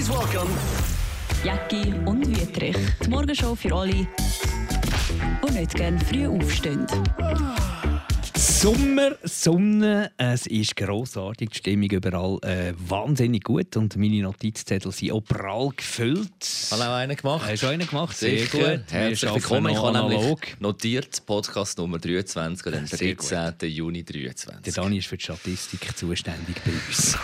Please welcome Jacki und Wüttrich. Die Morgenshow für alle, die nicht gerne früh aufstehen. Sommer, Sonne, es ist grossartig, die Stimmung überall äh, wahnsinnig gut und meine Notizzettel sind auch prall gefüllt. Habe auch einen gemacht. Hast du einen gemacht? Sehr Sicher. gut. Herzlich willkommen. Ich habe nämlich analog. notiert Podcast Nummer 23 an dem Sehr gut. 13. Juni Der 23. Dani ist für die Statistik zuständig bei uns.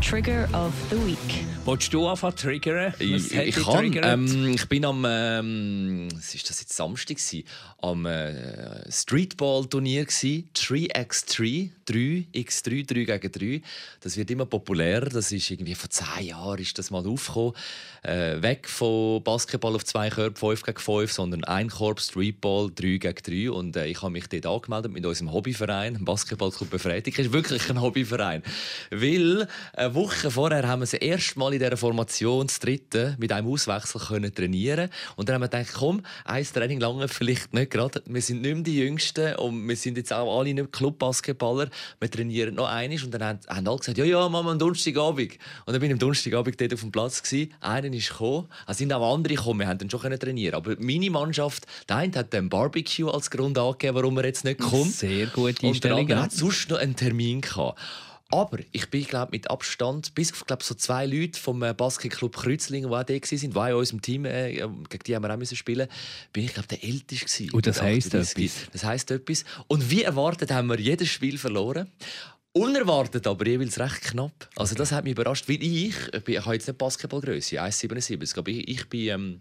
Trigger of the Week. Wolltest du anfangen triggern? Ich, ich kann. Ähm, ich bin am, ähm, was ist das jetzt Samstag gewesen? Am äh, Streetball-Turnier 3x3. 3, X3, 3 gegen 3. Das wird immer populärer. Das ist irgendwie vor zehn Jahren ist das mal aufgekommen. Äh, weg von Basketball auf zwei Körper, 5 gegen 5, sondern ein Korb, Streetball, 3 gegen 3. Und äh, ich habe mich dort angemeldet mit unserem Hobbyverein, Basketballclub Befreiung. ist wirklich ein Hobbyverein. Weil äh, eine Woche vorher haben wir das erste Mal in dieser Formation, das dritte, mit einem Auswechsel können trainieren Und dann haben wir gedacht, komm, ein Training lange vielleicht nicht gerade. Wir sind nicht mehr die Jüngsten und wir sind jetzt auch alle nicht Clubbasketballer. Wir trainieren noch einiges und dann haben, haben alle gesagt, ja, ja, machen wir am Donnerstagabend. Und dann bin ich am Donnerstagabend dort auf dem Platz gewesen. Einer ist gekommen, es sind auch andere gekommen, wir haben dann schon trainieren. Aber meine Mannschaft, der eine hat den Barbecue als Grund angegeben, warum er jetzt nicht kommt. Sehr gute Und der Einstellung. andere ja. hat sonst noch einen Termin gehabt. Aber ich bin glaub, mit Abstand, bis auf glaub, so zwei Leute vom äh, Basketclub Kreuzlingen, die auch da waren, die auch in unserem Team, äh, gegen die haben wir auch müssen spielen bin ich glaub, der Älteste. gewesen, Und das heisst 38. etwas. Das heisst etwas. Und wie erwartet haben wir jedes Spiel verloren. Unerwartet, aber jeweils recht knapp. Also das hat mich überrascht, weil ich, ich, bin, ich habe jetzt nicht Basketballgröße, 1,77, aber ich, ich bin ähm,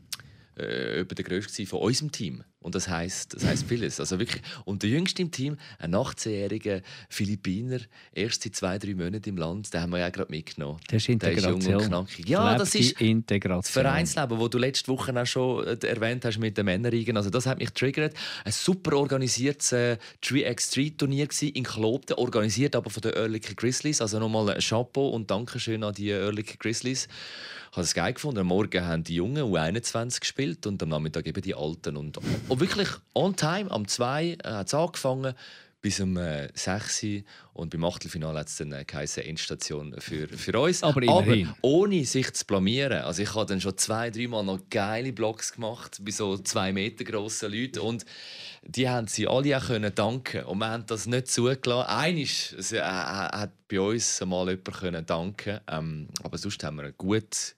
äh, etwa der grösste von unserem Team. Und das heisst, das heisst vieles. Also wirklich. Und der jüngste im Team, ein 18-jähriger Philippiner, erst seit zwei, drei Monaten im Land, den haben wir ja gerade mitgenommen. Das ist Der ist jung Integration. und knackig. Ja, das Gelebte ist das Integration. Vereinsleben, das du letzte Woche auch schon äh, erwähnt hast mit den Männerriegen. Also das hat mich getriggert. Ein super organisiertes äh, 3x3-Turnier in Klopten, organisiert aber von den Oerlikon Grizzlies. Also nochmal ein Chapeau und Dankeschön an die Oerlikon Grizzlies. Ich habe es geil gefunden. Am Morgen haben die Jungen U21 gespielt und am Nachmittag eben die Alten. Und, und wirklich on time, am 2 hat es angefangen bis um äh, 6 Uhr. und beim Achtelfinale hat es dann äh, geheißen Endstation für, für uns. Aber immerhin. ohne sich zu blamieren. Also ich habe dann schon zwei, dreimal noch geile Blocks gemacht bei so zwei Meter grossen Leuten und die haben sie alle auch können danken und wir haben das nicht zugelassen. Eines es, äh, hat bei uns mal jemand können danken, ähm, aber sonst haben wir einen gut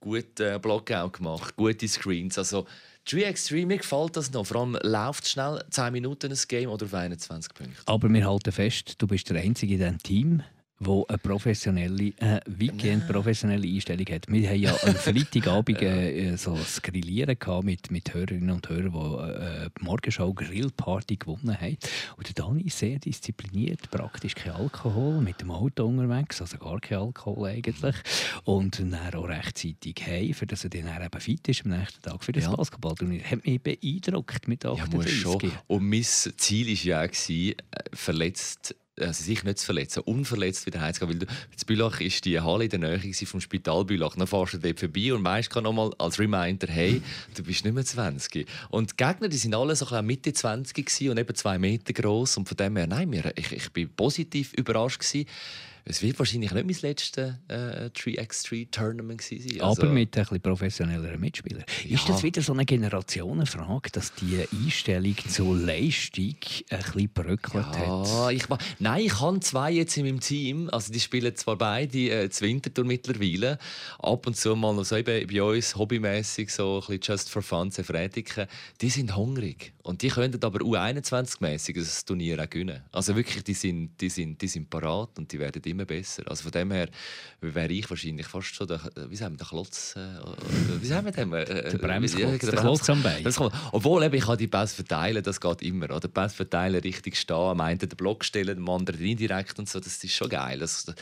guten äh, Block auch gemacht, gute Screens. Also 3x3, mir gefällt das noch. Vor allem läuft schnell 10 Minuten ein Game oder auf 21 Punkte. Aber wir halten fest, du bist der Einzige in diesem Team, der eine professionelle, äh, weitgehend professionelle Einstellung hat. Wir haben ja am Freitagabend äh, so das Grillieren gehabt mit, mit Hörerinnen und Hörern, die äh, die Morgenschau Grillparty gewonnen haben. Und der Dani ist sehr diszipliniert, praktisch kein Alkohol, mit dem Auto unterwegs, also gar kein Alkohol eigentlich. Und dann auch rechtzeitig heim, für dass er dann eben fit ist am nächsten Tag für das Ja. Basketballturnier. Hat mich beeindruckt mit Ja, 38. muss schon. Und mein Ziel war ja, auch, äh, verletzt also sich nicht zu verletzen, unverletzt wieder heimzugehen. Weil du, in Bülach ist die Halle in der Nähe vom Spital Bülach. Dann fährst du dort vorbei und weißt noch mal als Reminder, hey, du bist nicht mehr 20. Und die Gegner, die sind alle so Mitte 20 gewesen und eben zwei Meter groß und von dem her, nein, ich, ich bin positiv überrascht gewesen. Es wird wahrscheinlich nicht mein letztes äh, 3x3-Tournament gewesen sein. Also, aber mit ein bisschen professionelleren Mitspielern. Ist Ja. das wieder so eine Generationenfrage, dass die Einstellung zur Leistung ein bisschen bröckelt hat? Ja, ich, ma- nein, ich habe zwei jetzt in meinem Team. Also die spielen zwar beide äh, zu Winterthur mittlerweile. Ab und zu mal noch so eben bei uns hobbymäßig so ein bisschen just for fun, zu Freitigen. Die sind hungrig. Und die können aber U21-mäßig das Turnier auch gewinnen. Also wirklich, die sind, die sind, die sind parat und die werden immer besser. Also von dem her wäre ich wahrscheinlich fast schon der, wie sagen wir, der Klotz, äh, äh, wie sagen wir dem? Äh, Der Bremsklotz, ja, der Klotz am Bein. Obwohl, eben, ich kann die Pass verteilen, das geht immer. Oder Pass verteilen, richtig stehen, am einen den Block stellen, am anderen indirekt und so, das ist schon geil. Das,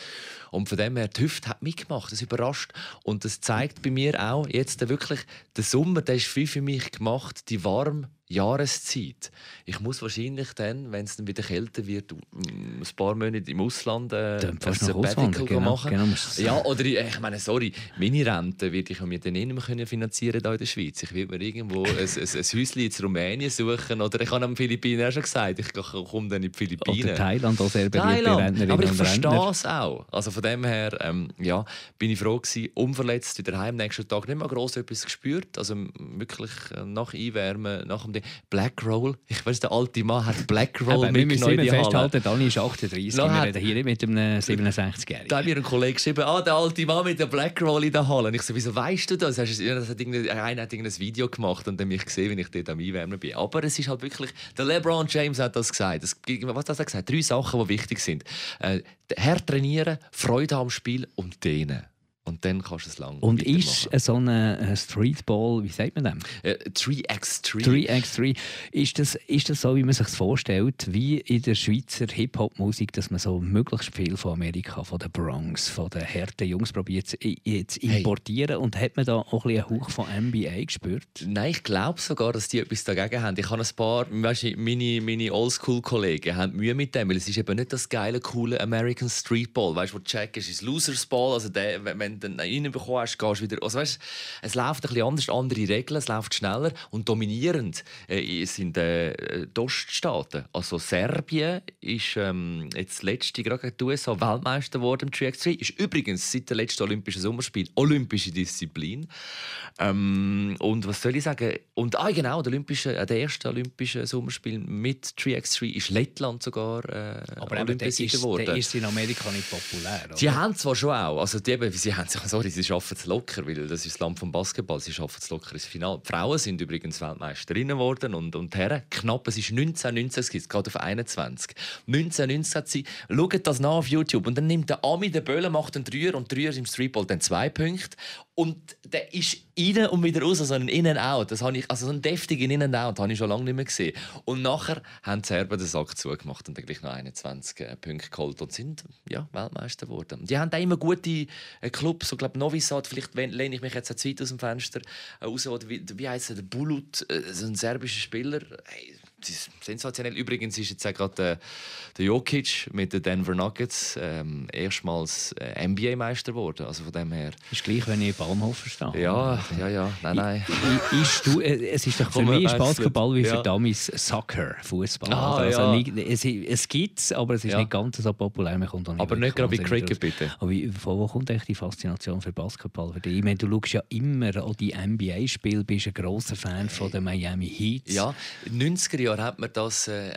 und von dem her, die Hüfte hat mitgemacht, das überrascht. Und das zeigt bei mir auch, jetzt wirklich, der Sommer, der ist viel für mich gemacht, die warm Jahreszeit. Ich muss wahrscheinlich dann, wenn es dann wieder kälter wird, ein paar Monate im Ausland äh, ein Sabbatical genau, machen. Genau, ja, oder ich, ich meine, sorry, meine Rente werde ich mir dann nicht mehr finanzieren hier in der Schweiz. Ich will mir irgendwo ein, ein, ein Häuschen in Rumänien suchen oder ich habe am Philippinen auch schon gesagt, ich komme dann in die Philippinen. Oder Thailand als sehr Thailand, aber ich verstehe es auch. Also von dem her, ähm, ja, bin ich froh gewesen, unverletzt wieder heim, nächsten Tag nicht mehr groß etwas gespürt, also wirklich äh, nach Einwärmen, nach dem Black Roll. Ich weiß, der alte Mann hat Black Roll mit Wir müssen festhalten, Dani ist 38. No, wir reden hier nicht mit einem 67-Jährigen. Da hat mir ein Kollege geschrieben, ah, der alte Mann mit der Black Roll in der Halle. Und ich so, wieso weißt du das? das hat einer hat ein Video gemacht und dann mich gesehen, wie ich dort am Einwärmen bin. Aber es ist halt wirklich, der LeBron James hat das gesagt. Das, was hat er gesagt? Drei Sachen, die wichtig sind. Äh, hart trainieren, Freude am Spiel und dehnen. Und dann kannst du es lang Und ist so ein Streetball, wie sagt man das? 3x3. 3x3. Ist das, ist das so, wie man sich vorstellt, wie in der Schweizer Hip-Hop-Musik, dass man so möglichst viel von Amerika, von der Bronx, von den harten Jungs probiert zu importieren? Hey. Und hat man da auch ein einen Hauch von NBA gespürt? Nein, ich glaube sogar, dass die etwas dagegen haben. Ich habe ein paar, weißt du, meine, meine Oldschool-Kollegen haben Mühe mit dem, weil es ist eben nicht das geile, coole American Streetball. Weißt du, wo Jack ist, ist Losers Ball. Also der, wenn wenn du ihn reinbekommen hast, gehst du wieder. Also weißt, es läuft ein bisschen anders, andere Regeln, es läuft schneller und dominierend äh, sind äh, die Oststaaten. Also Serbien ist ähm, jetzt letzte gerade gegen die USA Weltmeister geworden im 3x3. Ist übrigens seit dem letzten Olympischen Sommerspiel olympische Disziplin. Ähm, und was soll ich sagen? Und ah, genau, der, Olympische, äh, der erste Olympische Sommerspiel mit 3x3 ist Lettland sogar äh, Aber Olympiasieger geworden. Der ist in Amerika nicht populär. Oder? Sie haben zwar schon auch, also die, sie haben sorry, sie schaffen es locker, weil das ist das Land vom Basketball, sie schaffen es locker ins Finale. Die Frauen sind übrigens Weltmeisterinnen geworden und, und Herren knapp, es ist 1919, es geht auf 21. 1919 hat sie, schaut das nach auf YouTube und dann nimmt der Ami den Böllen, macht einen Dreier und Dreier im Streetball dann zwei Punkte und der ist rein und wieder raus, so ein In-and-Out. Das habe ich, also so einen deftigen In-and-Out habe ich schon lange nicht mehr gesehen. Und nachher haben die Serben den Sack zugemacht und dann gleich noch 21 äh, Punkte geholt und sind ja, Weltmeister geworden. Die haben da immer gute äh, Clubs, so glaube Novi Sad, vielleicht lehne ich mich jetzt zu weit aus dem Fenster äh, raus, oder wie, wie heißt der, Bulut, so ein serbischer Spieler. Hey, sensationell. Übrigens ist jetzt auch gerade der, der Jokic mit den Denver Nuggets ähm, erstmals äh, NBA-Meister geworden. Also von dem her. Ist gleich, wenn ich Baumhof verstehe. Ja, ja, ja. Nein, nein. I, ist du, äh, es ist doch für mich ist Basketball wie für ja. Dummies Soccer, Fußball. Ah, also, ja. nicht, es, es gibt es, aber es ist ja. nicht ganz so populär. Man kommt nicht aber nicht gerade wie Cricket, bitte. Aber von wo kommt die Faszination für Basketball? Für dich? Ich meine, du schaust ja immer an die NBA-Spiele, bist ein grosser Fan von den Miami Heat. Ja, 90er Jahre hat man das, äh,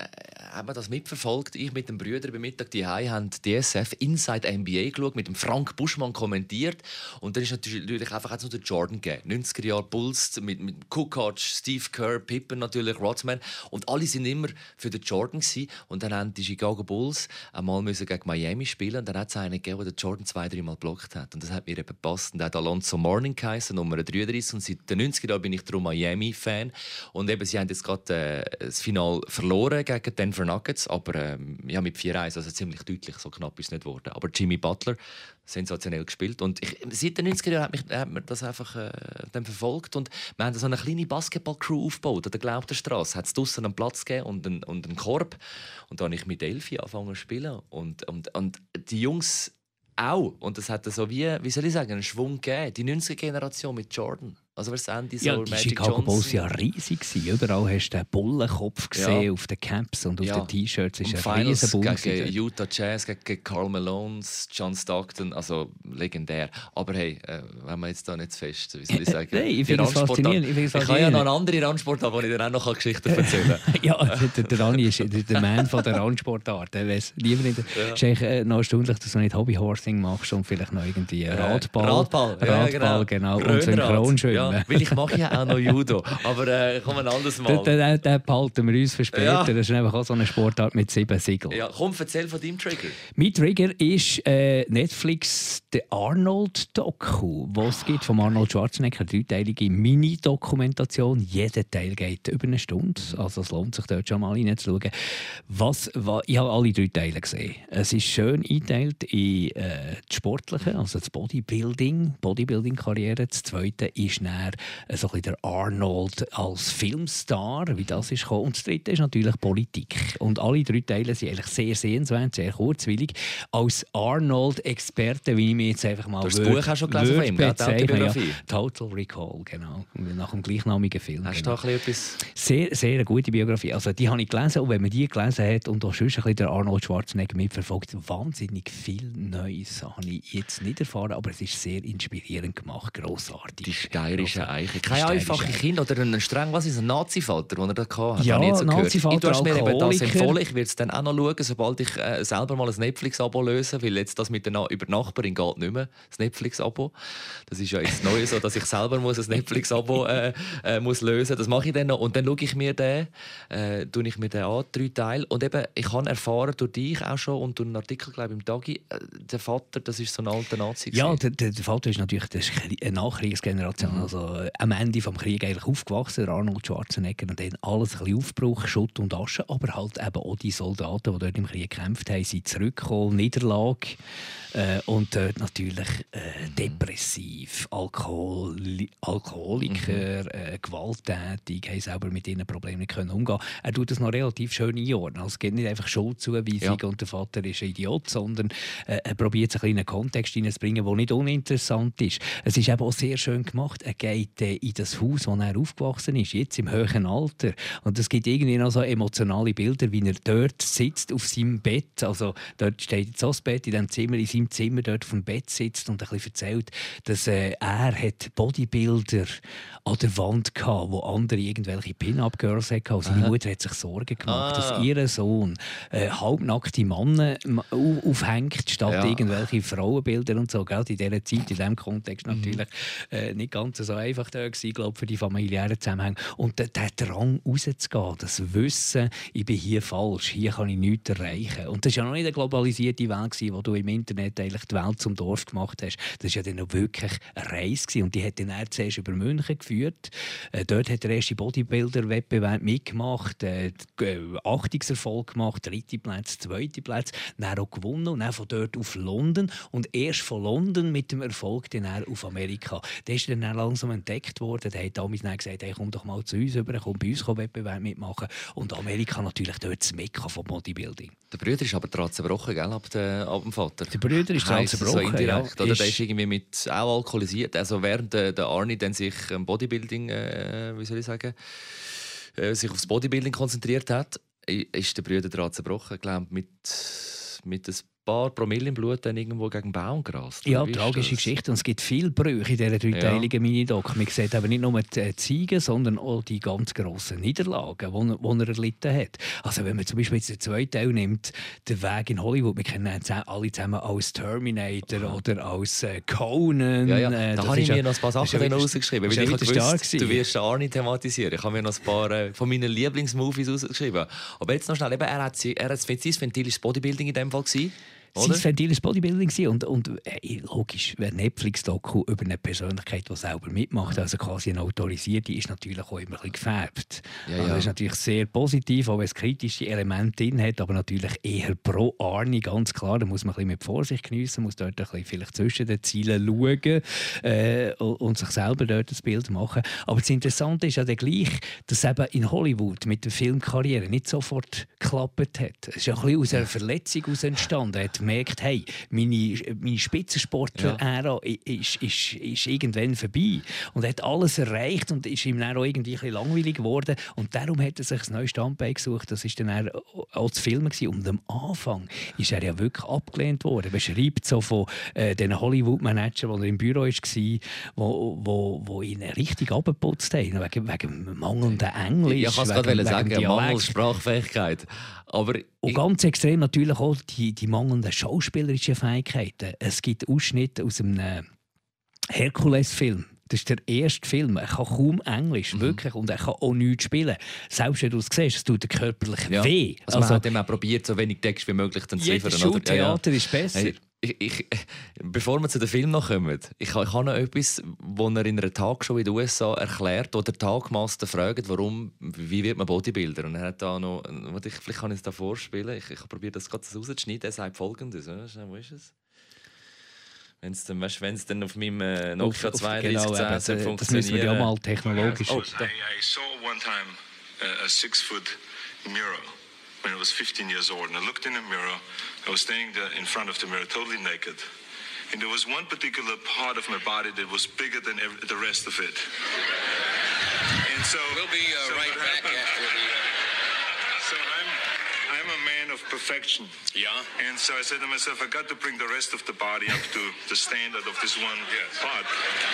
hat man das mitverfolgt. Ich mit dem Brüder beim Mittag die haben DSF Inside NBA geschaut, mit dem Frank Buschmann kommentiert. Und dann ist natürlich einfach auch noch der Jordan gegeben. 90er Jahre Bulls mit, mit Kukoc, Steve Kerr, Pippen natürlich, Rodman. Und alle sind immer für den Jordan gewesen. Und dann haben die Chicago Bulls einmal müssen gegen Miami spielen. Und dann hat es einen gegeben, der Jordan zwei, drei Mal blockt hat. Und das hat mir eben gepasst. Und hat Alonso Morning geheißen, Nummer 33. Und seit den 90er Jahren bin ich darum Miami-Fan. Und eben, sie haben jetzt gerade äh, das Finale verloren gegen Denver Nuggets, aber ähm, ja, mit 4-1, also ziemlich deutlich, so knapp ist es nicht geworden. Aber Jimmy Butler, sensationell gespielt. Und ich, seit den 90er Jahren hat, mich, hat man das einfach äh, dann verfolgt. Und wir haben so eine kleine Basketball-Crew aufgebaut an der Glaubterstraße. Hat es draußen einen Platz gegeben und einen, und einen Korb. Und da habe ich mit Elfi angefangen zu spielen. Und, und, und die Jungs auch. Und das hat so wie, wie soll ich sagen, einen Schwung gegeben. Die 90er-Generation mit Jordan. Also was Andy so ja, die Magic Chicago Bulls waren ja riesig. Überall hast du den Bullenkopf gesehen ja. auf den Caps und auf ja. den T-Shirts. War ein riesen Bull. Gegen Utah Jazz, gegen Carl Malone, John Stockton, also legendär. Aber hey, äh, wenn man jetzt da nicht zu fest, wie soll ich sagen? Nein, ich finde es faszinierend. Ich, ich kann ja noch eine andere Randsportart, wo ich dir auch noch Geschichten erzählen kann. ja, der, der Rani ist der Mann von der Randsportart. Er weiß lieber nicht. Ja. Es ist eigentlich äh, noch erstaunlich, dass du nicht Hobbyhorsing machst und vielleicht noch irgendwie äh, Radball. Radball, Radball, genau. genau. Und Synchronschwimmen. Ja, weil ich mache ja auch noch Judo. Aber äh, komm ein anderes Mal. Den, den, den behalten wir uns für später. Ja. Das ist einfach auch so eine Sportart mit sieben Siegeln. Ja, komm, erzähl von deinem Trigger. Mein Trigger ist äh, Netflix The Arnold Doku, wo es gibt von Arnold Schwarzenegger eine dreiteilige Mini-Dokumentation. Jeder Teil geht über eine Stunde, also es lohnt sich dort schon mal reinzuschauen. Was, was, ich habe alle drei Teile gesehen. Es ist schön eingeteilt in äh, die sportliche, also das Bodybuilding, Bodybuilding-Karriere. Das zweite ist dann er äh, so ein der Arnold als Filmstar, wie das ist gekommen. Und das dritte ist natürlich Politik. Und alle drei Teile sind eigentlich sehr sehenswert, sehr kurzwillig. Als Arnold-Experte, wie ich mir jetzt einfach mal Du hast das Buch auch schon gelesen von ihm, ja, Total Recall, genau. Nach dem gleichnamigen Film. Hast genau. du da ein bisschen etwas? Sehr, sehr eine gute Biografie. Also die habe ich gelesen und wenn man die gelesen hat und auch schon ein bisschen der Arnold Schwarzenegger mitverfolgt, wahnsinnig viel Neues habe ich jetzt nicht erfahren, aber es ist sehr inspirierend gemacht, grossartig. Die steirische Grossartig. Eiche. Die Kein steirische einfache Eiche. Kind oder ein streng, was ist ein Nazi-Vater, den er da hatte? Ja, habe ich jetzt so gehört. Nazi-Vater, Du hast mir eben das empfohlen. Ich werde es dann auch noch schauen, sobald ich äh, selber mal ein Netflix-Abo löse, weil jetzt das mit der Na über die Nachbarin geht nicht mehr, das Netflix-Abo. Das ist ja jetzt neu so, dass ich selber muss ein Netflix-Abo äh, äh, muss lösen. Das mache ich dann noch und dann schaue ich mir den, äh, tue ich mir den an, drei Teile. Und eben, ich habe erfahren durch dich auch schon und durch einen Artikel, glaube ich, im Tagi, äh, der Vater, das ist so ein alter Nazi. Ja, der, der Vater ist natürlich das ist eine Nachkriegsgeneration. Mhm. Also am Ende des Krieges eigentlich aufgewachsen, Arnold Schwarzenegger, und dann alles ein bisschen Aufbruch, Schutt und Asche, aber halt eben auch die Soldaten, die dort im Krieg gekämpft haben, sind zurückgekommen, Niederlage äh, und dort natürlich äh, depressiv, Alkohol, Alkoholiker, Mhm. äh, gewalttätig, haben selber mit ihren Problemen nicht können umgehen. Er tut das noch relativ schön einordnen. Also es geht nicht einfach Schuldzuweisung Ja. und der Vater ist ein Idiot, sondern äh, er probiert es ein bisschen in einen Kontext hineinzubringen, der nicht uninteressant ist. Es ist eben auch sehr schön gemacht. Er geht äh, in das Haus, wo er aufgewachsen ist, jetzt im höheren Alter. Und es gibt irgendwie noch so emotionale Bilder, wie er dort sitzt auf seinem Bett. Also dort steht jetzt so das Bett in dem Zimmer, in seinem Zimmer dort vom Bett sitzt und ein bisschen erzählt, dass äh, er hat Bodybuilder an der Wand hatte, wo andere irgendwelche Pin-Up-Girls hatten. Und seine Aha. Mutter hat sich Sorgen gemacht, Ah. dass ihr Sohn äh, halbnackte Männer aufhängt, statt Ja. irgendwelche Frauenbilder und so. Gell? In dieser Zeit, in diesem Kontext Mhm. natürlich äh, nicht ganz so einfach da gewesen, glaub, für die familiären Zusammenhänge. Und der, der Drang rauszugehen, das Wissen, ich bin hier falsch, hier kann ich nichts erreichen. Und das war ja noch nicht eine globalisierte Welt, gewesen, wo du im Internet eigentlich die Welt zum Dorf gemacht hast. Das war ja dann auch wirklich eine Reise gewesen. und die hat dann er zuerst über München geführt. Äh, dort hat der erste Bodybuilder-Wettbewerb mitgemacht, äh, äh, Achtungserfolg gemacht, dritte Platz, zweite Platz, dann auch gewonnen und dann von dort auf London und erst von London mit dem Erfolg dann auf Amerika. Der ist dann langsam entdeckt worden. Der hat damals dann gesagt, hey, komm doch mal zu uns rüber, komm bei uns komm Wettbewerb mitmachen. Und Amerika natürlich dort das Mekka vom Bodybuilding. Der Bruder ist aber dran zerbrochen, gell, ab, der, ab dem Vater. Der Bruder ist dran zerbrochen, So indirekt, ja. oder? Ist- Der ist irgendwie mit, auch alkoholisiert. Also während der, der Arnie dann sich ähm, Bodybuilding, äh, wie soll ich sagen, äh, sich aufs Bodybuilding konzentriert hat, ist der Bruder dran zerbrochen. Glaube, mit, mit ein paar Promille im Blut dann irgendwo gegen Baum gerast. Ja, tragische das? Geschichte. Und es gibt viele Brüche in dieser dreiteiligen Minidoc. Man sieht aber nicht nur die äh, Ziegen, sondern auch die ganz grossen Niederlagen, die er, die er erlitten hat. Also wenn man zum Beispiel jetzt den zweiten Teil nimmt, den Weg in Hollywood, wir kennen ihn alle zusammen als Terminator oder als äh, Conan. Ja, ja. Äh, Da das habe ich mir ja- noch ein paar Sachen ja rausgeschrieben. Weil ich ja gewusst, du wirst Arnie thematisieren. Ich habe mir noch ein paar von meinen Lieblingsmovies rausgeschrieben. Aber jetzt noch schnell, eben, er hat, sie- er hat sein Ventil ist Bodybuilding in dem Fall gewesen, Sein oder? Ventil war Bodybuilding und, und äh, logisch, wer Netflix-Doku über eine Persönlichkeit, die selber mitmacht, also quasi eine autorisierte, ist natürlich auch immer ein bisschen gefärbt. Ja, Also ja. das ist natürlich sehr positiv, auch wenn es kritische Elemente drin hat, aber natürlich eher pro Arni, ganz klar. Da muss man ein bisschen mit Vorsicht geniessen, muss dort ein bisschen vielleicht zwischen den Zielen schauen äh, und sich selber dort das Bild machen. Aber das Interessante ist ja dann gleich, dass eben in Hollywood mit der Filmkarriere nicht sofort geklappt hat. Es ist ja ein bisschen aus einer Verletzung entstanden. Er hat gemerkt, hey, meine, meine Spitzensportler-Ära ist, ist, ist irgendwann vorbei. Und er hat alles erreicht und ist ihm dann auch irgendwie ein bisschen langweilig geworden. Und darum hat er sich ein neues Standbein gesucht. Das war dann auch- zu filmen. Gewesen. Und am Anfang ist er ja wirklich abgelehnt worden. Er beschreibt so von äh, den Hollywood-Managern, die im Büro war, wo, wo, wo ihn richtig abgeputzt haben, wegen, wegen mangelndem Englisch. Ja, ich kann es gerade sagen. Mangel Sprachfähigkeit. Aber Und ganz extrem natürlich auch die, die mangelnden schauspielerischen Fähigkeiten. Es gibt Ausschnitte aus einem äh, Herkules-Film. Das ist der erste Film. Er kann kaum Englisch, Mhm. wirklich. Und er kann auch nichts spielen. Selbst wenn du es siehst, es tut dir körperlich ja. weh. Also, man hat eben auch probiert, so wenig Text wie möglich zu jedes liefern. oder? Ja, ja. Schultheater ist besser. Hey, ich, ich, bevor wir zu dem Film noch kommen, ich, ich habe noch etwas, wo er in einer Tagshow in den USA erklärt, wo der Tagmaster fragt, warum, wie wird man Bodybuilder? Und er hat da noch, ich, vielleicht kann ich es da vorspielen, ich, ich probiere das gerade rauszuschneiden, er sagt folgendes, wo ist es? Wenn es dann, weißt, wenn's dann auf meinem äh, Nokia Auf- auf- 3210 genau, soll eben, das müssen wir ja mal technologisch. Oh, I, I saw one time a, a six foot mirror when I was 15 years old, and I looked in a mirror. I was standing there in front of the mirror, totally naked. And there was one particular part of my body that was bigger than ev- the rest of it. And so We'll be uh, so right back happened- of perfection. Yeah. And so I said to myself, I got to bring the rest of the body up to the standard of this one part.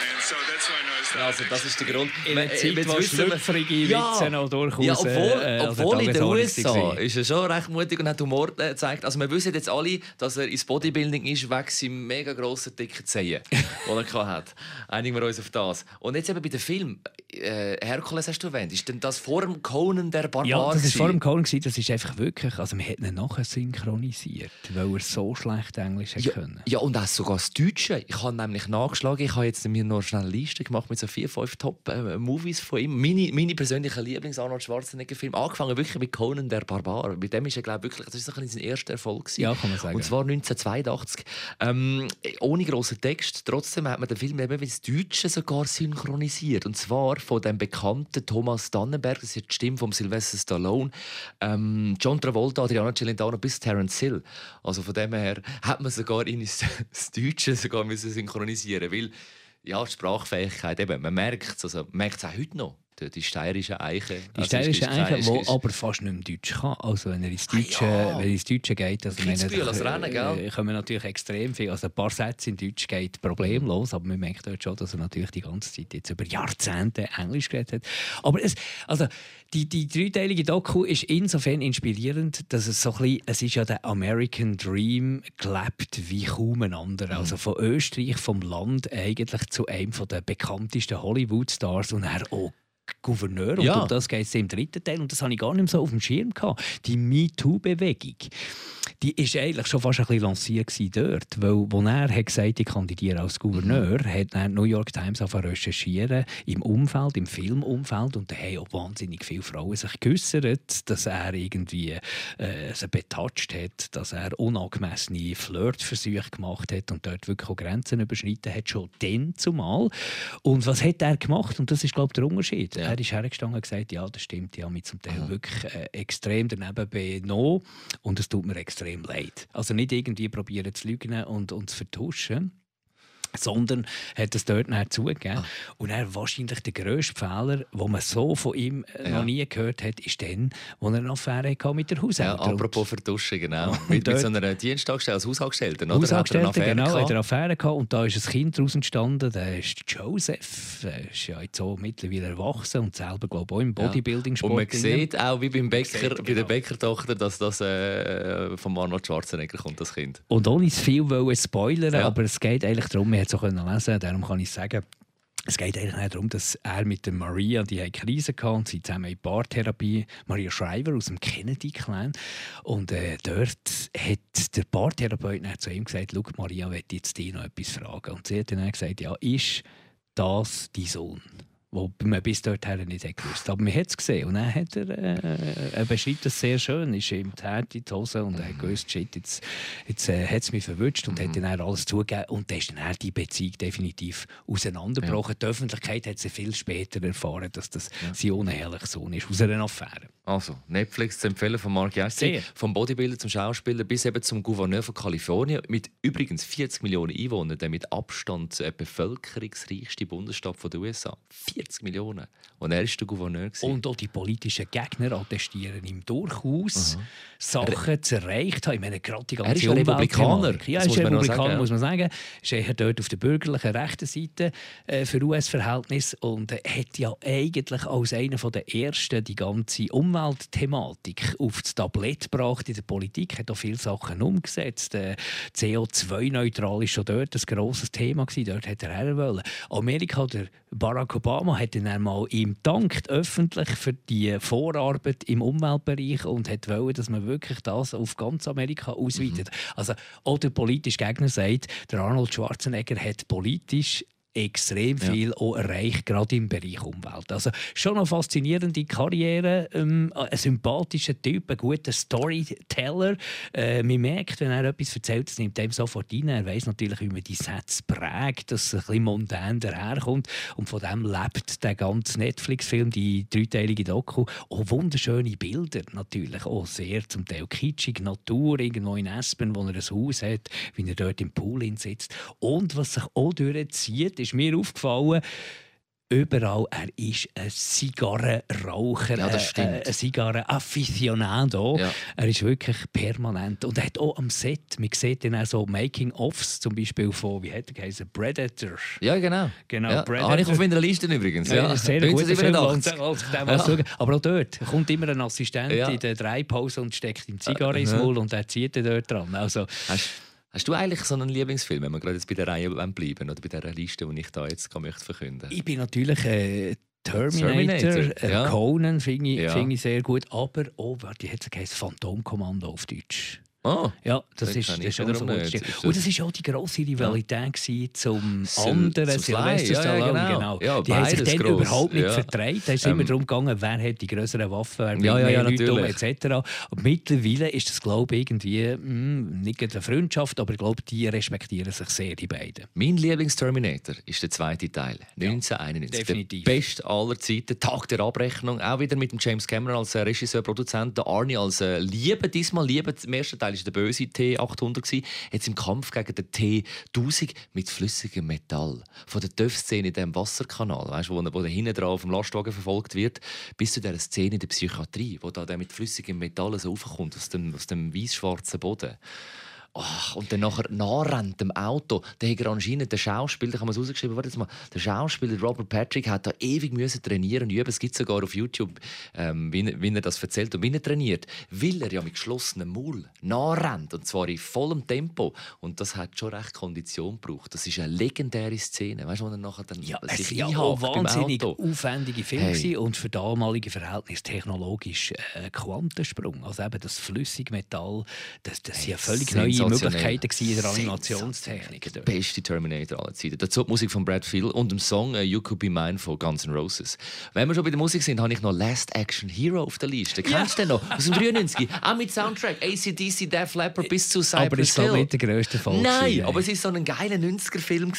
And so that's why I started. Also, das ist der Grund. In einer Man- Zeit, wo schlüpfrige Witze noch durchaus, Ja, obwohl, äh, an der obwohl in den USA ist er schon recht mutig und hat Humor äh, gezeigt. Also wir wissen jetzt alle, dass er ins Bodybuilding ist, wegen seinem mega grossen, dicken Zehen, den er hatte. Einigen wir uns auf das. Und jetzt eben bei dem Film, äh, Herkules hast du erwähnt, ist denn das vor dem Conan der Barbar Ja, das war vor dem Conan, das ist einfach wirklich, also wir hätten nachher synchronisiert, weil er so schlecht Englisch Ja, können. ja, und auch sogar das Deutsche. Ich habe nämlich nachgeschlagen, ich habe jetzt mir noch schnell eine Liste gemacht mit so vier, fünf Top-Movies von ihm. Meine, meine persönlichen Lieblings-Arnold Schwarzenegger-Filme. Angefangen wirklich mit Conan der Barbar. Mit dem ist er, glaube ich, wirklich, das ist so ein bisschen sein erster Erfolg. gewesen. Ja, kann man sagen. Und zwar 1982. Ähm, ohne grossen Text. Trotzdem hat man den Film eben ins Deutsche sogar synchronisiert. Und zwar von dem bekannten Thomas Dannenberg, das ist die Stimme von Sylvester Stallone, ähm, John Travolta, Adriana Celentano bis Terence Hill. Also von dem her hat man sogar ins ins Deutsche sogar müssen synchronisieren, weil ja, die Sprachfähigkeit eben, man merkt es, also man merkt es auch heute noch. Die, die steirische Eiche. Die Also, steirische Eiche, die aber fast nicht mehr Deutsch kann. Also wenn er ins Deutsche, ja. wenn er ins Deutsche geht, also Kitzbühel, das Rennen, gell? äh, kommen natürlich extrem viel. Also ein paar Sätze in Deutsch geht problemlos, aber man merkt dort schon, dass er natürlich die ganze Zeit jetzt über Jahrzehnte Englisch geredet hat. Aber es, also die, die dreiteilige Doku ist insofern inspirierend, dass es so ein bisschen, es ist ja der American Dream gelebt wie kaum ein anderer. Also von Österreich, vom Land eigentlich zu einem der bekanntesten Hollywood-Stars und er auch Gouverneur. Und Ja. um das geht es im dritten Teil. Und das hatte ich gar nicht mehr so auf dem Schirm. Gehabt. Die MeToo-Bewegung, die war eigentlich schon fast ein bisschen lanciert dort. Weil, wo er hat gesagt ich kandidiere als Gouverneur, hat dann die New York Times angefangen recherchieren im Umfeld, im Filmumfeld. Und da haben auch wahnsinnig viele Frauen sich geäussert, dass er irgendwie äh, sie betatscht hat, dass er unangemessene Flirtversuche gemacht hat und dort wirklich auch Grenzen überschritten hat, schon dann zumal. Und was hat er gemacht? Und das ist, glaube ich, der Unterschied. Er ist hergestanden und gesagt, ja, das stimmt, ich habe mich zum Teil wirklich äh, extrem daneben benommen und es tut mir extrem leid. Also nicht irgendwie probieren zu lügen und, und zu vertuschen, sondern hat es dort nachher zugegeben. Ah. Und er wahrscheinlich der grösste Fehler, den man so von ihm äh, Ja. noch nie gehört hat, ist dann, als er eine Affäre hatte mit der Ja, Haushälterin. apropos Vertuschen, genau. Mit, mit so einer Dienstangestellten als Hausangestellten, oder? Hausangestellte, Hat er eine genau, hat er eine? Affäre gehabt und da ist ein Kind daraus entstanden, der ist Joseph, der ist ja jetzt so mittlerweile erwachsen und selber, glaube ich, auch im Bodybuilding-Sport. Und man sieht auch, wie beim Bäcker, sieht, bei der genau. Bäckertochter, dass das äh, von Arnold Schwarzenegger kommt, das Kind. Und ohne zu viel wollen spoilern, Ja. aber es geht eigentlich darum, wir haben es auch lesen, darum kann ich sagen, es geht eigentlich nicht darum, dass er mit der Maria, die haben Krise gehabt und sie zusammen in Paartherapie, Maria Shriver aus dem Kennedy-Clan. Und äh, dort hat der Paartherapeut dann zu ihm gesagt, «Schau, Maria, ich jetzt dich noch etwas fragen. Und sie hat dann gesagt, ja, ist das dein Sohn? Wo man bis dorthin nicht hat gewusst Aber man hat es gesehen. Und dann hat er, äh, er beschreibt das sehr schön. ist ihm die Hände in die Hose und er hat gewusst, shit, jetzt, jetzt äh, hat es mich verwünscht und hat dann alles zugegeben. Und dann ist dann die Beziehung definitiv auseinandergebrochen. Die Öffentlichkeit hat sie viel später erfahren, dass das sein unehrlicher Sohn ist, aus einer Affäre. Also, Netflix zu empfehlen von Mark Jesse. Vom Bodybuilder zum Schauspieler bis eben zum Gouverneur von Kalifornien. Mit übrigens 40 Millionen Einwohnern, der mit Abstand bevölkerungsreichste Bundesstaat der USA. 40 Millionen. Und er war der Gouverneur. gewesen. Und auch die politischen Gegner attestieren ihm durchaus, Sachen zu erreicht haben. Ich meine, gerade die ganze Er ist ein Republikaner. Ja, er ist Republikaner, muss man sagen. Ist eher dort auf der bürgerlichen rechten Seite äh, für US-Verhältnis und äh, hat ja eigentlich als einer der ersten die ganze Umweltthematik aufs Tablett gebracht in der Politik, hat auch viele Sachen umgesetzt. Äh, CO2-neutral ist schon dort ein grosses Thema gewesen. Dort hat er her wollen. Amerika, der Barack Obama hat dann einmal ihm dankt öffentlich für die Vorarbeit im Umweltbereich und hat wollen, dass man wirklich das auf ganz Amerika ausweitet. Also auch der politische Gegner sagt, der Arnold Schwarzenegger hat politisch extrem viel ja. auch erreicht, gerade im Bereich Umwelt. Also schon eine faszinierende Karriere, ähm, ein sympathischer Typ, ein guter Storyteller. Äh, man merkt, wenn er etwas erzählt, es nimmt ihm sofort rein. Er weiß natürlich, wie man die Sätze prägt, dass es ein bisschen mondän daherkommt. Und von dem lebt der ganze Netflix-Film, die dreiteilige Doku. Auch wunderschöne Bilder natürlich, auch sehr zum Teil kitschig, Natur, irgendwo in Espen, wo er ein Haus hat, wie er dort im Pool sitzt. Und was sich auch durchzieht, ist mir aufgefallen, überall, er ist ein Zigarrenraucher, ja, das stimmt. ein, Zigarren-Afficionado. Ja. Er ist wirklich permanent. Und er hat auch am Set, man sieht dann auch so Making-ofs, zum Beispiel von, wie hat er geheißen, Predator. Ja, genau. genau ja. Predator. Ah, ich auf meiner Liste übrigens. Ja, ja. Sehr gut. Aber auch dort kommt immer ein Assistent in der Dreipause und steckt ihm Zigarre ins Maul und er zieht dort dran. Also, Hast Hast du eigentlich so einen Lieblingsfilm, wenn wir gerade jetzt bei der Reihe bleiben oder bei der Liste, die ich da jetzt kann, möchte verkünden? Ich bin natürlich äh, Terminator, Terminator. Äh, ja. Conan finde ich, ja. find ich sehr gut, aber oh, warte, jetzt heißt Phantomkommando auf Deutsch. Oh, ja, das, ist, das ist schon so gut. Und das war auch die grosse Rivalität ja. zum anderen Sylvester Stallone. Ja, genau. genau. Ja, die haben sich dann gross. überhaupt nicht ja. vertreibt. Da ist ähm, immer darum gegangen, wer hat die größeren Waffen, wer ja, ja, mehr Leute um, etc. Und mittlerweile ist das, glaube ich, irgendwie mh, hm, nicht eine Freundschaft, aber ich glaube, die respektieren sich sehr, die beiden. Mein Lieblings-Terminator ist der zweite Teil, 1991. definitiv. Der beste aller Zeiten, Tag der Abrechnung. Auch wieder mit dem James Cameron als Regisseur, Produzent, der Arnie als äh, Liebe, diesmal Liebe, im ersten Teil war der böse T800. Jetzt im Kampf gegen den T1000 mit flüssigem Metall. Von der TÜV-Szene in diesem Wasserkanal, weißt, wo, wo hinten drauf vom Lastwagen verfolgt wird, bis zu dieser Szene in der Psychiatrie, wo da der mit flüssigem Metall so aufkommt aus dem, aus dem weiß-schwarzen Boden. Oh, und dann nachher nachrennt dem Auto. Der hat anscheinend der Schauspieler, da man es rausgeschrieben, warte jetzt mal, der Schauspieler Robert Patrick hat da ewig müssen trainieren und üben. Es gibt sogar auf YouTube, ähm, wie, wie, er das erzählt und wie er trainiert, weil er ja mit geschlossenem Maul nachrennt und zwar in vollem Tempo. Und das hat schon recht Kondition gebraucht. Das ist eine legendäre Szene, weißt du, wo er nachher dann ja, sich es ja auch wahnsinnig aufwendige Film hey. und für damalige Verhältnisse technologisch äh, Quantensprung. Also eben das Flüssigmetall, das, das hey, sind ja völlig neue Möglichkeiten in der Animationstechnik. Der beste Terminator aller Zeiten. Dazu die Musik von Brad Field und dem Song uh, «You Could Be Mine» von Guns N' Roses. Wenn wir schon bei der Musik sind, habe ich noch «Last Action Hero» auf der Liste. Kennst du den noch? Aus dem 93. Auch mit Soundtrack. ACDC, Def Leppard bis zu Cypress Aber ist Hill. nicht der grösste Fall. Nein, aber es war so ein geiler 90er-Film.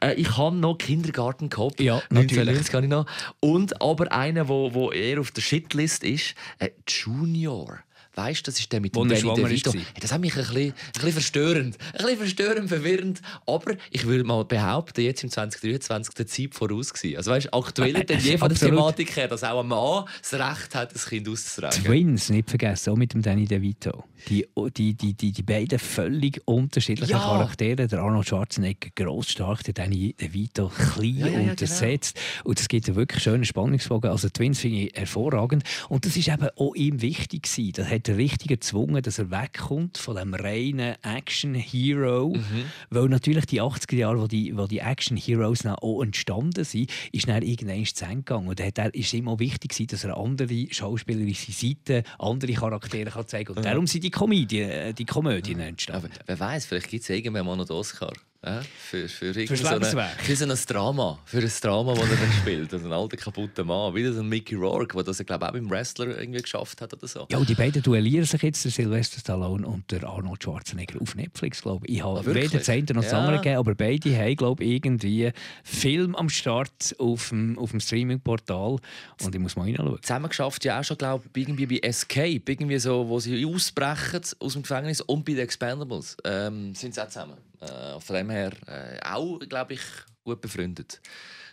Äh, ich habe noch «Kindergarten» gehabt. Ja, natürlich. Das kann ich noch. Und aber einer, wo, wo eher auf der Shitlist ist, äh, «Junior». Weißt du, das ist der mit dem Danny DeVito. Das hat mich ein bisschen, ein bisschen verstörend, ein bisschen verstörend, verwirrend. Aber ich würde mal behaupten, jetzt im 2023 der Zeit voraus gewesen. Also weißt, aktuell denn je von der Thematik her, dass auch ein Mann das Recht hat, das Kind auszutragen. Twins, nicht vergessen, auch mit dem Danny DeVito. Die, die, die, die, die beiden völlig unterschiedlichen ja. Charaktere. Der Arnold Schwarzenegger gross stark, der Danny DeVito klein ja, ja, ja, untersetzt. Genau. Und es gibt einen wirklich schönen Spannungsbogen. Also Twins finde ich hervorragend. Und das ist eben auch ihm wichtig gewesen. Das hat er richtig gezwungen, dass er wegkommt von dem reinen Action-Hero. Mhm. Weil natürlich die 80er Jahre, wo die, wo die Action-Heroes auch entstanden sind, ist dann irgendwann zu Ende gegangen. Und er ist immer wichtig gewesen, dass er andere schauspielerische Seiten, andere Charaktere kann zeigen kann. Und mhm. darum sind die Komödien, äh, die Komödien entstanden. Aber wer weiß, vielleicht gibt es irgendwann mal noch den Oscar. Ja, für, für, für, so eine, für so ein Drama. Für ein Drama, das er dann spielt. Also ein alter, kaputter Mann. Wie so ein Mickey Rourke, der das, glaube auch beim Wrestler irgendwie geschafft hat oder so. Ja, die beiden duellieren sich jetzt, der Sylvester Stallone und der Arnold Schwarzenegger, auf Netflix, glaube ich. Ich habe ah, weder das eine noch das ja. andere gegeben, aber beide haben, glaube ich, irgendwie Film am Start auf dem, auf dem Streaming-Portal. Und ich muss mal reinschauen. Zusammen geschafft ja auch schon, glaube ich, irgendwie bei Escape, irgendwie so, wo sie ausbrechen aus dem Gefängnis und bei den Expendables ähm, sind sie auch zusammen. Äh, von dem her äh, auch, glaube ich, gut befreundet.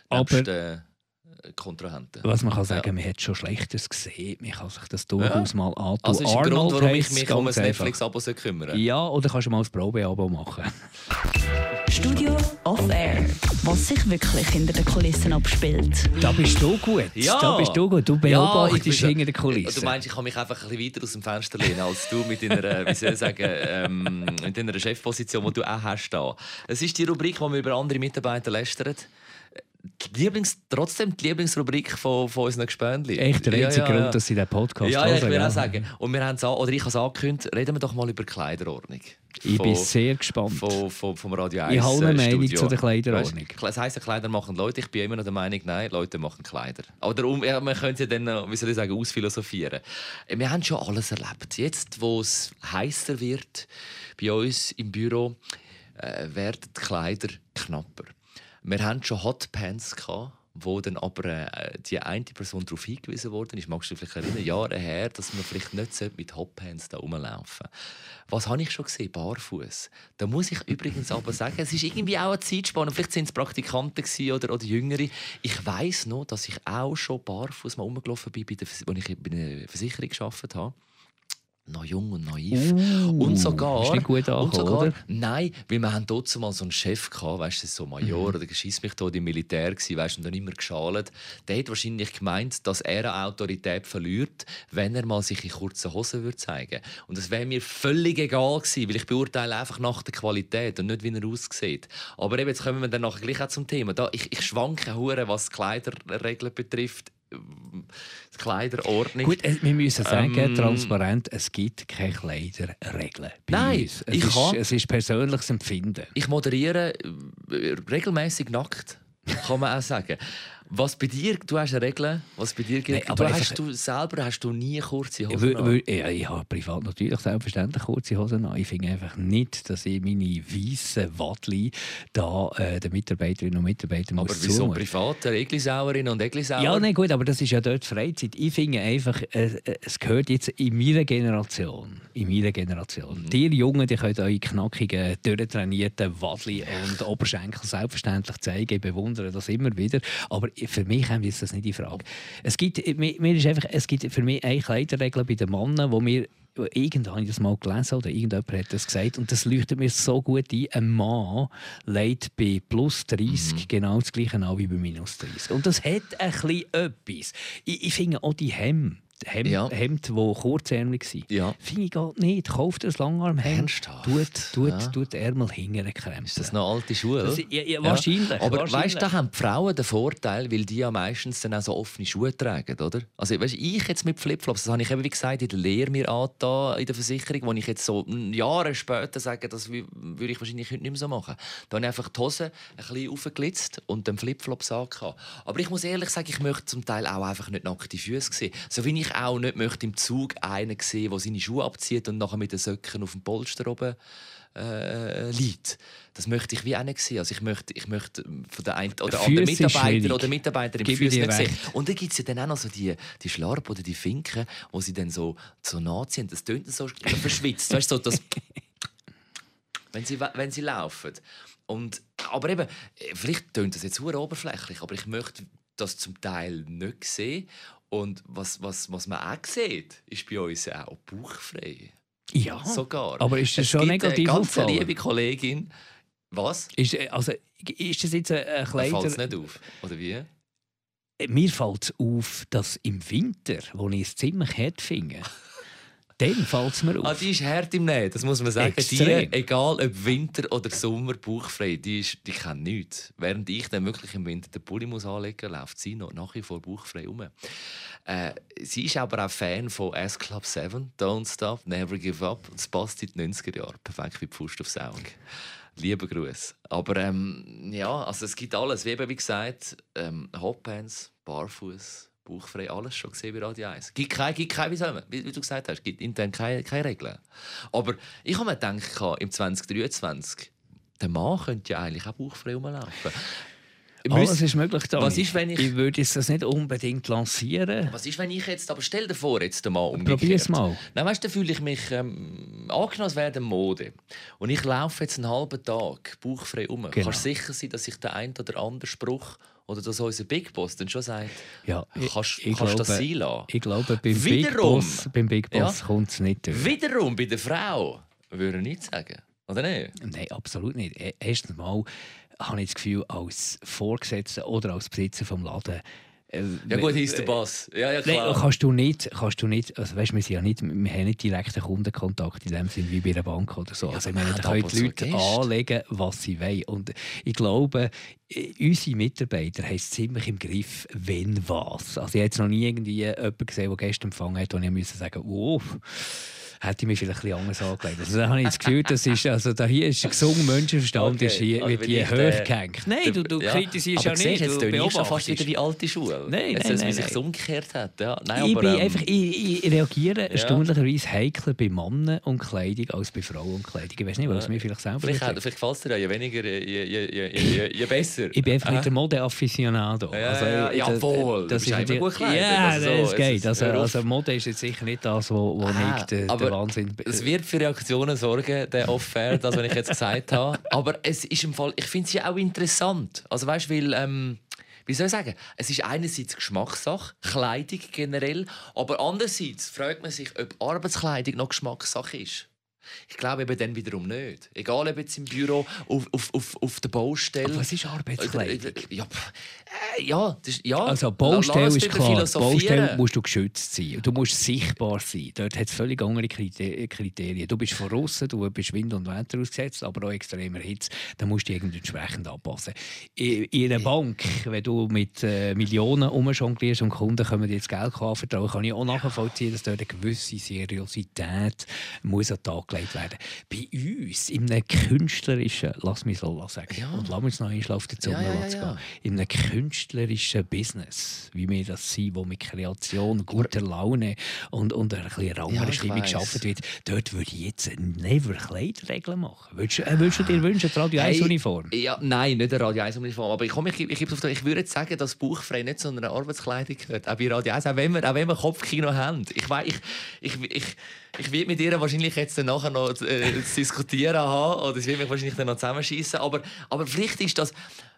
Aber Nebst, äh, Kontrahenten. Was man kann sagen, ja. man hat schon Schlechtes gesehen. Man kann sich das durchaus ja. mal antun. Also ist Arnold Grund, warum ich mich um ein Netflix-Abo kümmern Ja, oder kannst du mal ein Probe-Abo machen. Studio Off Air. Was sich wirklich hinter den Kulissen abspielt. Da bist du gut. Ja. Da bist du gut. Du beobachtest ja, hinter den Kulissen. Du meinst, ich kann mich einfach ein bisschen weiter aus dem Fenster lehnen als du mit deiner, wie soll ich sagen, ähm, mit deiner Chefposition, die du auch hast. Da. Es ist die Rubrik, wo wir über andere Mitarbeiter lästern die Lieblings, trotzdem die Lieblingsrubrik von, von unseren Gespönli. Echt der einzige ja, ja, Grund, dass sie den Podcast Ja, ja ich will auch sagen. Und wir haben es oder ich habe es angekündigt, reden wir doch mal über Kleiderordnung. Ich von, bin sehr gespannt. Von, von, vom Radio 1 Ich habe eine Meinung zu der Kleiderordnung. Weißt, das heisst, Kleider machen Leute. Ich bin immer noch der Meinung, nein, Leute machen Kleider. Oder um, ja, man könnte ja dann, wie soll ich sagen, ausphilosophieren. Wir haben schon alles erlebt. Jetzt, wo es heißer wird, bei uns im Büro, äh, werden die Kleider knapper. Wir hatten schon Hotpants wo dann aber äh, die eine Person darauf hingewiesen wurde, ist, magst du dich vielleicht erinnern, Jahre her, dass man vielleicht nicht mit Hotpants da rumlaufen Was habe ich schon gesehen? Barfuß. Da muss ich übrigens aber sagen, es ist irgendwie auch eine Zeitspanne. Vielleicht sind es Praktikanten oder, oder Jüngere. Ich weiß noch, dass ich auch schon barfuß mal rumgelaufen bin, als ich bei einer Versicherung gearbeitet habe noch jung und naiv. Uh, und sogar, ist nicht gut angekommen, und sogar oder? nein, weil wir haben dort mal so einen Chef gehabt, weißt du, so Major mhm. oder geschiss mich dort im Militär gsi, weißt und dann immer geschalt. Der hat wahrscheinlich gemeint, dass er eine Autorität verliert, wenn er mal sich in kurzen Hosen würde zeigen. Und das wäre mir völlig egal gewesen, weil ich beurteile einfach nach der Qualität und nicht wie er aussieht. Aber eben, jetzt kommen wir dann nachher gleich auch zum Thema. Da, ich, ich schwanke hure, was Kleiderregeln betrifft Kleiderordnung. Gut, äh, wir müssen sagen, ähm, transparent, es gibt keine Kleiderregeln. Nein, uns. Es, ich ist, kann, es ist persönliches Empfinden. Ich moderiere äh, regelmäßig nackt, kann man auch sagen. Was bei dir, du hast eine Regel, was bei dir gilt, nee, du hast du selber hast du nie kurze Hosen an? Ja, ich habe privat natürlich selbstverständlich kurze Hosen an. Ich finde einfach nicht, dass ich meine weißen Wadli da äh, den Mitarbeiterinnen und Mitarbeitern Aber muss wieso privat? Eglisauerinnen und Eglisauer? Ja, nein, gut, aber das ist ja dort Freizeit. Ich finde einfach, äh, äh, es gehört jetzt in meiner Generation, in meiner Generation. Mhm. Die Jungen, die können eure knackigen, durchtrainierten Wadli und Oberschenkel selbstverständlich zeigen. Ich bewundere das immer wieder. Aber für mich haben wir das nicht in Frage. Es gibt, mir, mir ist einfach, es gibt für mich eine Kleiderregel bei den Männern, wo mir irgendwann habe ich das mal gelesen oder irgendjemand hat das gesagt und das leuchtet mir so gut ein. Ein Mann legt bei plus 30 mhm. genau das gleiche an wie bei minus 30. Und das hat ein bisschen etwas. Ich, ich finde auch die Hemd Hemd, ja. Hemd das kurzärmelig war. Ja. Finde ich gar nicht. Kauft ein Langarmhemd, tut, tut, ja. tut Ärmel hinten krempeln. Ist das noch alte Schuhe? Das, ja, ja, wahrscheinlich. Aber wahrscheinlich. weißt du, da haben die Frauen den Vorteil, weil die ja meistens dann auch so offene Schuhe tragen, oder? Also weißt, ich jetzt mit Flipflops, das habe ich eben wie gesagt in der Lehre mir angetan, in der Versicherung, wo ich jetzt so Jahre später sage, das würde ich wahrscheinlich heute nicht mehr so machen. Da habe ich einfach die Hose ein bisschen aufgeglitzt und den Flipflops angehabt. Aber ich muss ehrlich sagen, ich möchte zum Teil auch einfach nicht nackte Füße sehen. So wie ich auch nicht möchte im Zug einen sehen, der seine Schuhe abzieht und nachher mit den Söcken auf dem Polster oben äh, liegt. Das möchte ich wie auch nicht sehen. Also ich möchte, ich möchte von der einen oder anderen Mitarbeiter oder Mitarbeiterin im Füßen nicht sehen. Und dann gibt es ja dann auch noch so die, die Schlarp oder die Finken, wo sie dann so, so nachziehen. Das tönt so verschwitzt. weißt du, so das wenn sie, wenn sie laufen. Und, aber eben, vielleicht tönt das jetzt sehr oberflächlich, aber ich möchte das zum Teil nicht sehen. Und was, was, was man auch sieht, ist bei uns auch bauchfrei. Ja, sogar. Aber ist das es schon negativ eine ganz liebe Kollegin. Was? Ist, also, ist das jetzt ein Kleider... Fällt es nicht auf? Oder wie? Mir fällt es auf, dass im Winter, wo ich es ziemlich hart finde, dann fällt es mir auf. Ah, die ist hart im Nähen, das muss man sagen. Extrem. Die, egal ob Winter oder Sommer, bauchfrei, die, ist, die kennt nichts. Während ich dann wirklich im Winter den Pulli muss anlegen muss, läuft sie noch nach wie vor bauchfrei um. Äh, sie ist aber auch Fan von S Club 7, Don't Stop, Never Give Up. Das passt in die 90er Jahre. Perfekt wie Pfust aufs Auge. Lieber Gruß. Aber ähm, ja, also es gibt alles. Wie eben wie gesagt, ähm, Hotpants, Barfuß, Bauchfrei, alles schon gesehen bei Radio 1. Gibt keine, gibt keine wie, wie du gesagt hast, gibt intern keine, keine Regeln. Aber ich habe mir gedacht, im 2023, der Mann könnte ja eigentlich auch bauchfrei rumlaufen. Alles ist möglich, Dani. Was ist, wenn ich... ich würde das nicht unbedingt lancieren. Was ist, wenn ich jetzt... Aber stell dir vor, jetzt mal umgekehrt. Probier es mal. Dann weißt, dann fühle ich mich ähm, angenommen, wäre Mode. Und ich laufe jetzt einen halben Tag bauchfrei um. Genau. Kannst sicher sein, dass ich den einen oder anderen Spruch oder dass unser Big Boss dann schon sagt, ja, kannst, ich, kannst das sein lassen? Ich glaube, beim Wiederum, Big Boss, beim Big Boss ja, kommt es nicht durch. Wiederum bei der Frau würde ich nicht sagen. Oder nicht? Nein, absolut nicht. Erstens mal habe ich das Gefühl, als Vorgesetzter oder als Besitzer des Laden Ja gut, hieß der Bass. Ja, ja Nein, klar. kannst du nicht, kannst du nicht, also weißt, wir, sind ja nicht, wir haben nicht direkten Kundenkontakt in dem Sinne wie bei einer Bank oder so. Ja, also können ab die Leute Gäste. anlegen, was sie wollen. Und ich glaube, äh, unsere Mitarbeiter haben es ziemlich im Griff, wenn was. Also ich habe jetzt noch nie irgendwie jemanden gesehen, der Gäste empfangen hat und ich musste sagen, wow, hätte ich mich vielleicht ein bisschen anders angelegt. Also da habe ich das Gefühl, das ist, also da hier ist ein gesunder Menschenverstand Okay, ist hier, also wird hier den- hochgehängt. Nein, du, du Ja. kritisierst aber ja siehst, nicht, Jetzt du ich schon fast beobachtest. wieder wie alte Schule. Nein, nein, dass man nein, sich umgekehrt hat. Ja. Nein, ich, aber, bin ähm, einfach, ich, ich reagiere erstaunlicherweise heikler bei Männern und Kleidung als bei Frauen und Kleidung. Ich weiß nicht, was mir vielleicht selber Vielleicht, vielleicht gefällt es dir ja, je weniger, je, je, je, je, je, je besser. Ich bin einfach nicht der Mode-Afficionado. Ja, ja, ja, das- jawohl, das ist einfach gut gekleidet, Ja, also das es geht. Also, also Mode ist jetzt sicher nicht das, wo, wo Ah, ich den, aber Wahnsinn... Es wird für Reaktionen sorgen, der Off-Air, das, was ich jetzt gesagt habe. Aber es ist im Fall, ich finde es ja auch interessant. Also weißt, weil, ähm, wie soll ich sagen, es ist einerseits Geschmackssache, Kleidung generell, aber andererseits fragt man sich, ob Arbeitskleidung noch Geschmackssache ist. Ich glaube eben dann wiederum nicht. Egal ob jetzt im Büro, auf, auf, auf, auf der Baustelle. Aber was ist Arbeitskleidung? Ja, pff, äh, ja, das ist, ja. Also Lass Baustelle uns ist klar. Baustelle musst du geschützt sein. Du musst sichtbar sein. Dort hat es völlig andere Kriter- Kriterien. Du bist von außen, du bist Wind und Wetter ausgesetzt, aber auch extremer Hitze. Da musst du dich entsprechend anpassen. In, in einer Bank, wenn du mit äh, Millionen umjonglierst und Kunden kommen dir jetzt Geld anvertrauen, kann ich auch nachvollziehen, dass dort eine gewisse Seriosität muss an den Tag gelegt werden. Bei uns, in einem künstlerischen, lass mich so sagen, Ja. und lass mich noch einmal auf die Zunge Ja, ja, ja, ja. gehen in einem künstlerischen Business, wie wir das sind, wo mit Kreation, guter Laune und, und einer bisschen Ja, raueren ich Stimmung geschaffen wird, dort würde ich jetzt never Kleiderregeln machen. Würdest, du- äh, würdest du dir wünschen, die Radio 1 Uniform? Ja, nein, nicht eine Radio 1 Uniform. Aber ich, komm, ich, ich, ich, ich würde sagen, dass Bauchfrei nicht zu einer Arbeitskleidung gehört. Auch bei Radio 1, auch wenn wir, auch wenn wir Kopfkino haben. Ich, ich, ich, ich, ich werde mit ihr wahrscheinlich jetzt dann nachher noch äh, zu diskutieren haben. Oder es wird mich wahrscheinlich dann noch zusammenschießen. Aber, aber vielleicht ist das.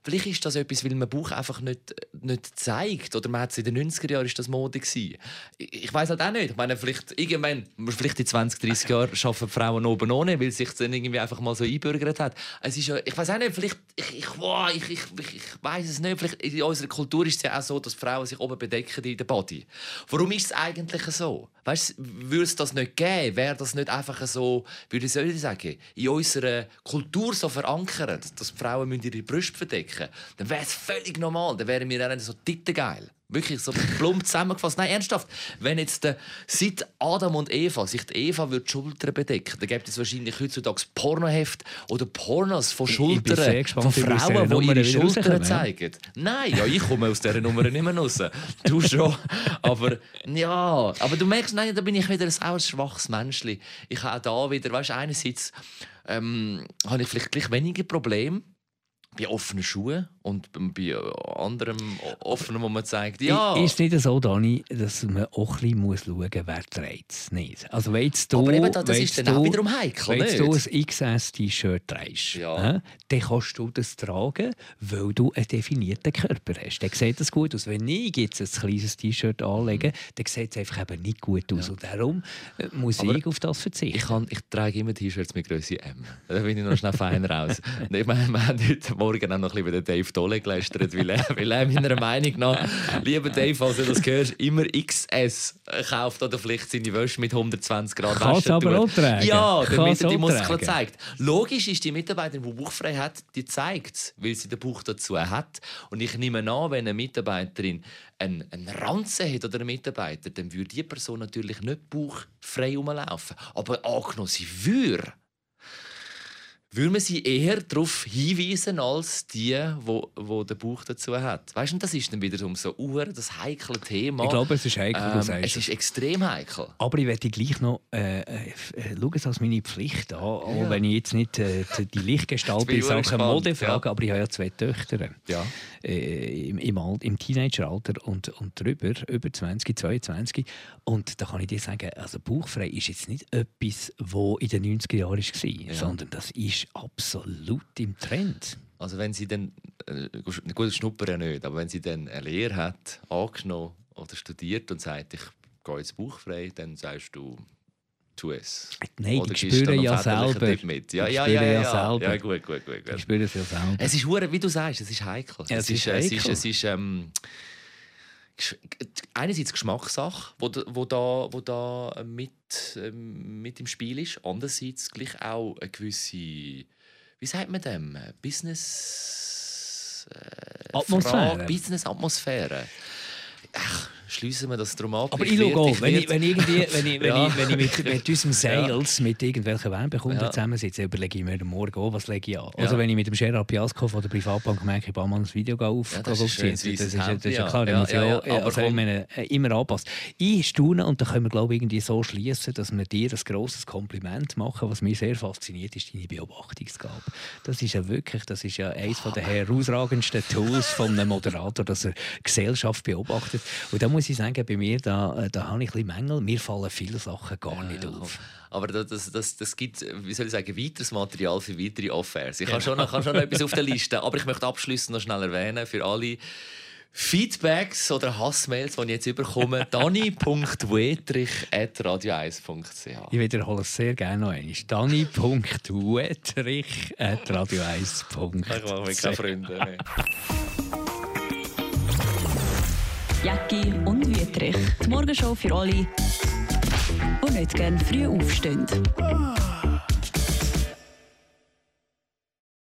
Vielleicht ist das etwas, weil man Bauch einfach nicht, nicht zeigt. Oder man hat es in den 90er Jahren ist das Mode gewesen. Ich, ich weiß halt auch nicht. Ich meine, vielleicht, irgendwann, vielleicht in 20, 30 Jahren arbeiten Frauen oben ohne, weil sich dann irgendwie einfach mal so einbürgert hat. Es ist ja, ich weiß auch nicht, vielleicht, ich, ich, wow, ich, ich, ich, ich weiß es nicht. Vielleicht in unserer Kultur ist es ja auch so, dass Frauen sich oben bedecken in der Body. Warum ist es eigentlich so? Weißt, würde es das nicht geben? Wäre das nicht einfach so, würde ich sagen, in unserer Kultur so verankert, dass Frauen ihre Brüste verdecken dann wäre es völlig normal. Dann wären wir dann so tittengeil. Wirklich so plump zusammengefasst. Nein, ernsthaft. Wenn jetzt der, seit Adam und Eva sich die Eva würde die Schultern bedecken, dann gibt es wahrscheinlich heutzutage Pornoheft oder Pornos von Schultern gespannt, von Frauen, die ihre Schultern zeigen. Nein, ja, ich komme aus dieser Nummer nicht mehr raus. Du schon. Aber ja, aber du merkst, nein, da bin ich wieder ein sauer, schwaches Menschli. Ich habe auch da wieder, weißt du, einerseits ähm, habe ich vielleicht gleich weniger Probleme bei offenen Schuhen und bei anderem offenen, wo man zeigt, ja. Ist es nicht so, Dani, dass man auch ein bisschen muss schauen muss, wer trägt es nicht? Also, wenn du, Aber eben, das ist dann auch wiederum heikel, Wenn du ein XS-T-Shirt trägst, Ja. dann kannst du das tragen, weil du einen definierten Körper hast. Dann sieht das gut aus. Wenn ich jetzt ein kleines T-Shirt anlege, dann sieht es einfach eben nicht gut aus. Und darum äh, muss Aber ich auf das verzichten. Ich, kann, ich trage immer T-Shirts mit Größe M. Da bin ich noch schnell feiner aus. Und Ich meine, wir haben heute Morgen auch noch ein bisschen über den Dave Dolle gelästert, weil er, weil er meiner Meinung nach, lieber Dave, falls du das hörst, immer XS kauft oder vielleicht seine Wäsche mit 120 Grad Kann's waschen aber auch tragen. Ja, damit er die Muskeln zeigt. Logisch ist die Mitarbeiterin, die bauchfrei hat, die zeigt es, weil sie den Bauch dazu hat. Und ich nehme an, wenn eine Mitarbeiterin einen, einen Ranzen hat oder einen Mitarbeiter, dann würde die Person natürlich nicht bauchfrei rumlaufen. Aber angenommen, sie würde, würde man sie eher darauf hinweisen als die, wo, wo den Bauch dazu hat. Weißt du, das ist dann wieder um so Uhr das heikle Thema. Ich glaube, es ist heikel, du ähm, sagst es ist extrem heikel. Aber ich werde gleich noch äh, äh, äh, schauen es als meine Pflicht an, auch wenn ich jetzt nicht äh, die- Lichtgestalt in ich Sachen Mode frage, ja. aber ich habe ja zwei Töchter Ja. äh, im, im, Al- im Teenageralter und, und drüber, über 20, 22. Und da kann ich dir sagen, also bauchfrei ist jetzt nicht etwas, was in den 90er Jahren war, sondern das ist absolut im Trend. Also wenn sie dann, äh, gut, schnuppern ja nicht, aber wenn sie dann eine Lehre hat, angenommen oder studiert und sagt, ich gehe jetzt bauchfrei, dann sagst du, tu es. Nein, Oder die spüren ja selber. Mit. Ja, Die ja, spüren ja, ja, selber. Ja, gut, gut, gut. Ich gut. spüre es ja selber. Es ist wie du sagst, es ist heikel. Ja, es, es ist ist, es heikel. ist, es ist ähm, einerseits Geschmackssache, wo, wo, da, wo da mit, ähm, mit im Spiel ist. Andererseits gleich auch eine gewisse, wie sagt man dem, Business... Äh, Atmosphäre. Business-Atmosphäre. Ach, schließen wir das drum ab. Aber ich, ich schaue auch, wenn ich, wenn, irgendwie, wenn, ich, wenn, ja. ich, wenn ich mit, mit unserem Sales ja. mit irgendwelchen Werbekunden ja. zusammensitze, überlege ich mir morgen auch, was lege ich an. Also wenn ich mit dem Gerard Piasco von der Privatbank merke, ich baue mal ein Video auf, ja, das, ist ist, das, ist, das ist ja klar, ja, ja, ja, ja, also meine, äh, immer anpassen. Ich staune und da können wir glaube ich irgendwie so schließen, dass wir dir ein grosses Kompliment machen, was mich sehr fasziniert, ist deine Beobachtungsgabe. Das ist ja wirklich, das ist ja eines der herausragendsten Tools von einem Moderator, dass er Gesellschaft beobachtet. Und da muss ich sagen, bei mir da, äh, da habe ich ein bisschen Mängel. Mir fallen viele Sachen gar ja, nicht auf. Aber das, das, das gibt, wie soll ich sagen, weiteres Material für weitere Affairs. Ich habe schon, noch, schon noch etwas auf der Liste, aber ich möchte abschließend noch schnell erwähnen, für alle Feedbacks oder Hassmails, die ich jetzt überkomme, dani.wetrich.radio1.ch Ich wiederhole es sehr gerne noch einmal. dani.wetrich.radio1.ch Ich mache keine Freunde mehr. Jacki und Wietrich. Die Morgenshow für alle, die nicht gerne früh aufstehen.